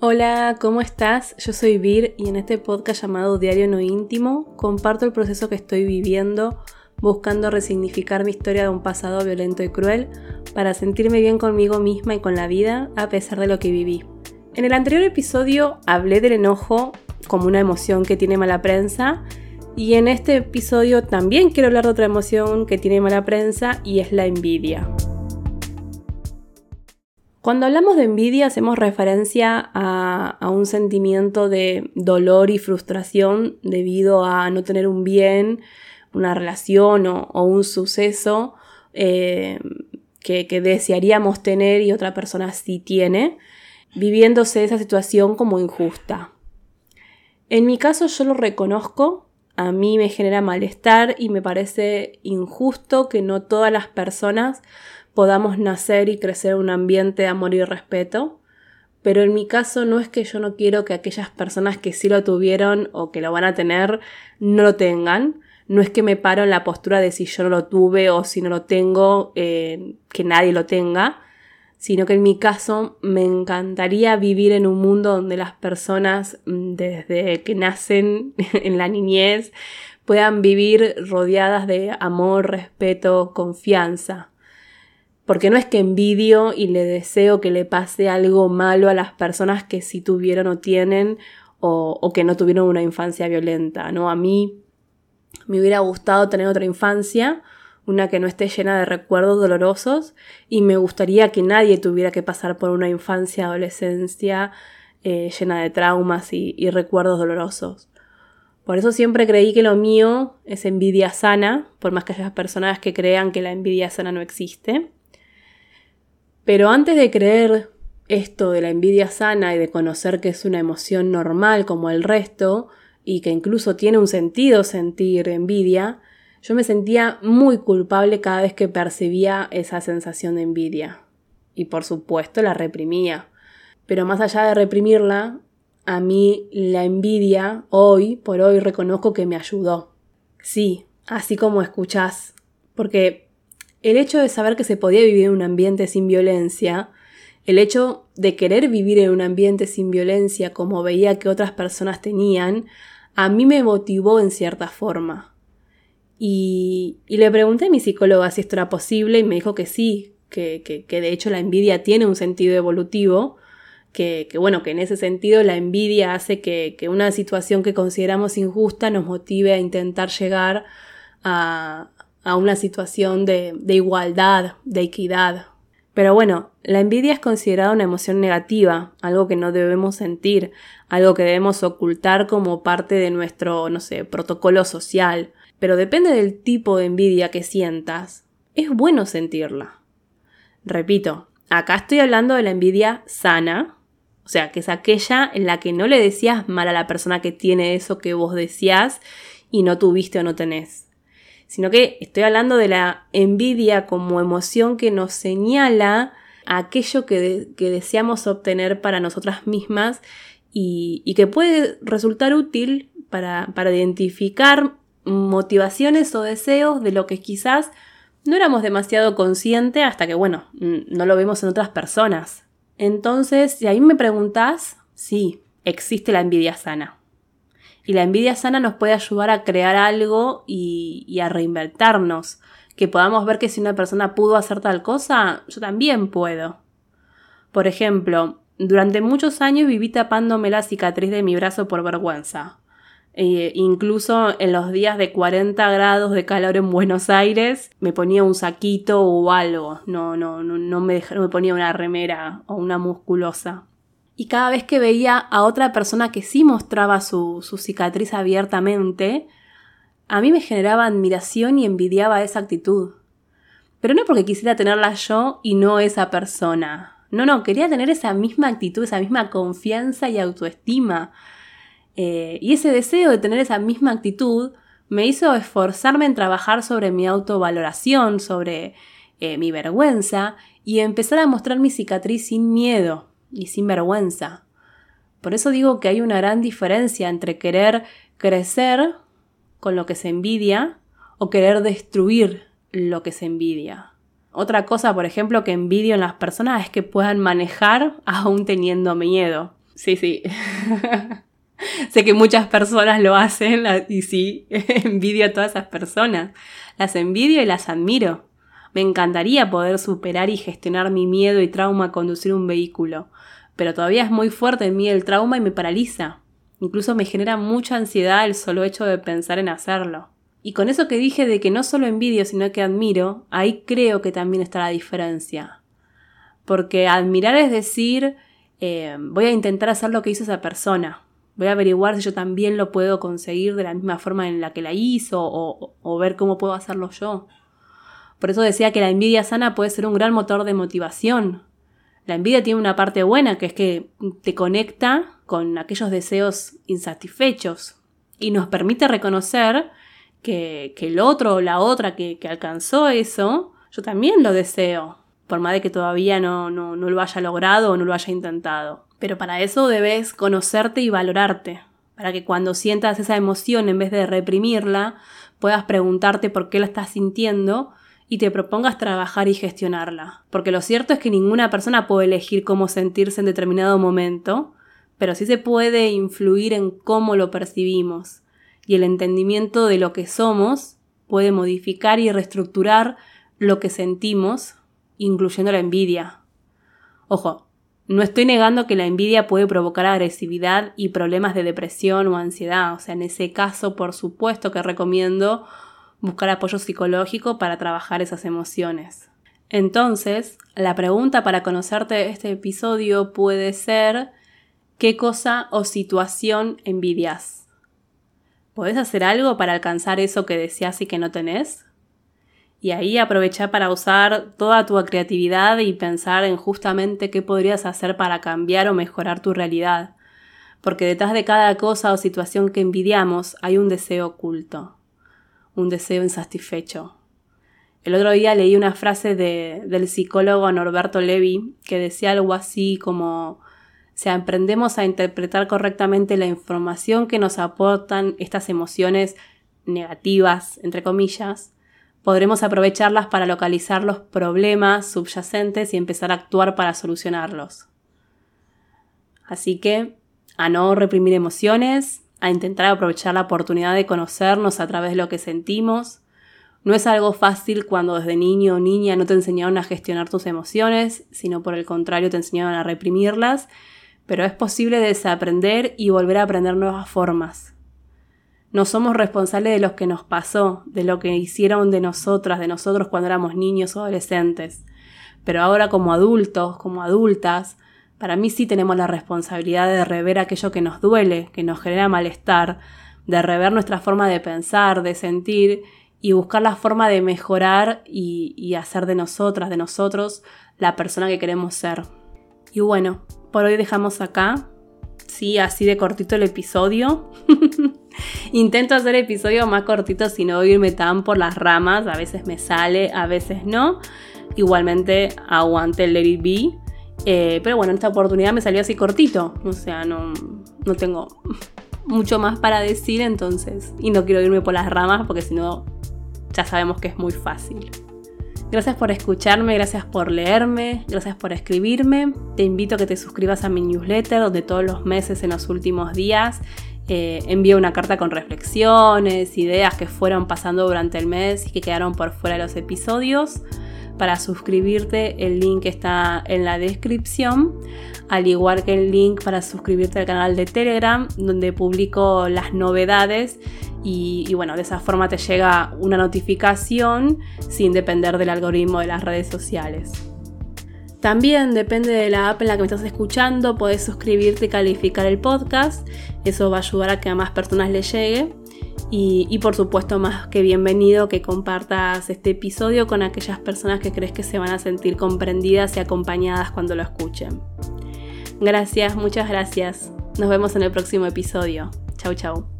Hola, ¿cómo estás? Yo soy Vir y en este podcast llamado Diario No Íntimo comparto el proceso que estoy viviendo buscando resignificar mi historia de un pasado violento y cruel para sentirme bien conmigo misma y con la vida a pesar de lo que viví. En el anterior episodio hablé del enojo como una emoción que tiene mala prensa y en este episodio también quiero hablar de otra emoción que tiene mala prensa y es la envidia. Cuando hablamos de envidia hacemos referencia a, un sentimiento de dolor y frustración debido a no tener un bien, una relación o, un suceso eh, que, que desearíamos tener y otra persona sí tiene, viviéndose esa situación como injusta. En mi caso yo lo reconozco a mí me genera malestar y me parece injusto que no todas las personas podamos nacer y crecer en un ambiente de amor y respeto. Pero en mi caso no es que yo no quiero que aquellas personas que sí lo tuvieron o que lo van a tener no lo tengan. No es que me paro en la postura de si yo no lo tuve o si no lo tengo, eh, que nadie lo tenga sino que en mi caso me encantaría vivir en un mundo donde las personas mm, desde que nacen en la niñez puedan vivir rodeadas de amor, respeto, confianza. Porque no es que envidio y le deseo que le pase algo malo a las personas que sí tuvieron o tienen o, o que no tuvieron una infancia violenta, ¿no? A mí me hubiera gustado tener otra infancia, una que no esté llena de recuerdos dolorosos y me gustaría que nadie tuviera que pasar por una infancia, adolescencia eh, llena de traumas y, y recuerdos dolorosos. Por eso siempre creí que lo mío es envidia sana, por más que haya personas que crean que la envidia sana no existe. Pero antes de creer esto de la envidia sana y de conocer que es una emoción normal como el resto, y que incluso tiene un sentido sentir envidia, yo me sentía muy culpable cada vez que percibía esa sensación de envidia. Y por supuesto la reprimía. Pero más allá de reprimirla, a mí la envidia hoy por hoy reconozco que me ayudó. Sí, así como escuchás. Porque el hecho de saber que se podía vivir en un ambiente sin violencia, el hecho de querer vivir en un ambiente sin violencia como veía que otras personas tenían, a mí me motivó en cierta forma. Y, le pregunté a mi psicóloga si esto era posible y me dijo que sí, que, que, de hecho la envidia tiene un sentido evolutivo, que, que, bueno, que en ese sentido la envidia hace que, una situación que consideramos injusta nos motive a intentar llegar a, a una situación de, de igualdad, de equidad. Pero bueno, la envidia es considerada una emoción negativa, algo que no debemos sentir, algo que debemos ocultar como parte de nuestro, no sé, protocolo social pero depende del tipo de envidia que sientas, es bueno sentirla. Repito, acá estoy hablando de la envidia sana, o sea, que es aquella en la que no le decías mal a la persona que tiene eso que vos decías y no tuviste o no tenés. Sino que estoy hablando de la envidia como emoción que nos señala aquello que, deseamos obtener para nosotras mismas y, que puede resultar útil para identificar motivaciones o deseos de lo que quizás no éramos demasiado conscientes hasta que, bueno, no lo vemos en otras personas. Entonces, si ahí me preguntas, sí, existe la envidia sana. Y la envidia sana nos puede ayudar a crear algo y, y a reinventarnos. Que podamos ver que si una persona pudo hacer tal cosa, yo también puedo. Por ejemplo, durante muchos años viví tapándome la cicatriz de mi brazo por vergüenza. Eh, incluso en los días de 40 grados de calor en Buenos Aires me ponía un saquito o algo, no, no, no, no, me, me ponía una remera o una musculosa. Y cada vez que veía a otra persona que sí mostraba su, su cicatriz abiertamente, a mí me generaba admiración y envidiaba esa actitud. Pero no porque quisiera tenerla yo y no esa persona. No, no, quería tener esa misma actitud, esa misma confianza y autoestima eh, y ese deseo de tener esa misma actitud me hizo esforzarme en trabajar sobre mi autovaloración, sobre eh, mi vergüenza y empezar a mostrar mi cicatriz sin miedo y sin vergüenza. Por eso digo que hay una gran diferencia entre querer crecer con lo que se envidia o querer destruir lo que se envidia. Otra cosa, por ejemplo, que envidio en las personas es que puedan manejar aún teniendo miedo Sí, sí. sé que muchas personas lo hacen y sí, envidio a todas esas personas. Las envidio y las admiro. Me encantaría poder superar y gestionar mi miedo y trauma a conducir un vehículo, pero todavía es muy fuerte en mí el trauma y me paraliza. Incluso me genera mucha ansiedad el solo hecho de pensar en hacerlo. Y con eso que dije de que no solo envidio, sino que admiro, ahí creo que también está la diferencia. Porque admirar es decir, eh, voy a intentar hacer lo que hizo esa persona. Voy a averiguar si yo también lo puedo conseguir de la misma forma en la que la hizo o, ver cómo puedo hacerlo yo. Por eso decía que la envidia sana puede ser un gran motor de motivación. La envidia tiene una parte buena, que es que te conecta con aquellos deseos insatisfechos y nos permite reconocer que, el otro o la otra que, alcanzó eso, yo también lo deseo, por más de que todavía no, no, no lo haya logrado o no lo haya intentado. Pero para eso debes conocerte y valorarte, para que cuando sientas esa emoción, en vez de reprimirla, puedas preguntarte por qué la estás sintiendo y te propongas trabajar y gestionarla. Porque lo cierto es que ninguna persona puede elegir cómo sentirse en determinado momento, pero sí se puede influir en cómo lo percibimos. Y el entendimiento de lo que somos puede modificar y reestructurar lo que sentimos, incluyendo la envidia. Ojo, no estoy negando que la envidia puede provocar agresividad y problemas de depresión o ansiedad. O sea, en ese caso, por supuesto que recomiendo buscar apoyo psicológico para trabajar esas emociones. Entonces, la pregunta para conocerte este episodio puede ser ¿qué cosa o situación envidias? ¿Podés hacer algo para alcanzar eso que deseas y que no tenés? Y ahí aprovecha para usar toda tu creatividad y pensar en justamente qué podrías hacer para cambiar o mejorar tu realidad. Porque detrás de cada cosa o situación que envidiamos hay un deseo oculto un deseo insatisfecho. El otro día leí una frase del psicólogo Norberto Levi que decía algo así como si aprendemos a interpretar correctamente la información que nos aportan estas emociones negativas, entre comillas, podremos aprovecharlas para localizar los problemas subyacentes y empezar a actuar para solucionarlos. Así que, a no reprimir emociones, a intentar aprovechar la oportunidad de conocernos a través de lo que sentimos. No es algo fácil cuando desde niño o niña no te enseñaron a gestionar tus emociones, sino por el contrario te enseñaron a reprimirlas, pero es posible desaprender y volver a aprender nuevas formas. No somos responsables de lo que nos pasó, de lo que hicieron de nosotras, de nosotros cuando éramos niños o adolescentes. Pero ahora como adultos, como adultas, para mí sí tenemos la responsabilidad de rever aquello que nos duele, que nos genera malestar, de rever nuestra forma de pensar, de sentir y buscar la forma de mejorar y, hacer de nosotras, de nosotros, la persona que queremos ser. Y bueno, por hoy dejamos acá. Sí, así de cortito el episodio. Intento hacer episodios más cortitos sin no irme tan por las ramas. A veces me sale, a veces no. Igualmente aguante el Let It. Eh, pero bueno, esta oportunidad me salió así cortito. O sea, no, no tengo mucho más para decir entonces. Y no quiero irme por las ramas porque si no, ya sabemos que es muy fácil. Gracias por escucharme, gracias por leerme, gracias por escribirme. Te invito a que te suscribas a mi newsletter donde todos los meses en los últimos días eh, una carta con reflexiones, ideas que fueron pasando durante el mes y que quedaron por fuera de los episodios. Para suscribirte el link está en la descripción, al igual que el link para suscribirte al canal de Telegram donde publico las novedades y, bueno, de esa forma te llega una notificación sin depender del algoritmo de las redes sociales. También depende de la app en la que me estás escuchando, puedes suscribirte y calificar el podcast. Eso va a ayudar a que a más personas le llegue. Y, por supuesto, más que bienvenido que compartas este episodio con aquellas personas que crees que se van a sentir comprendidas y acompañadas cuando lo escuchen. Gracias, muchas gracias. Nos vemos en el próximo episodio. Chau, chau.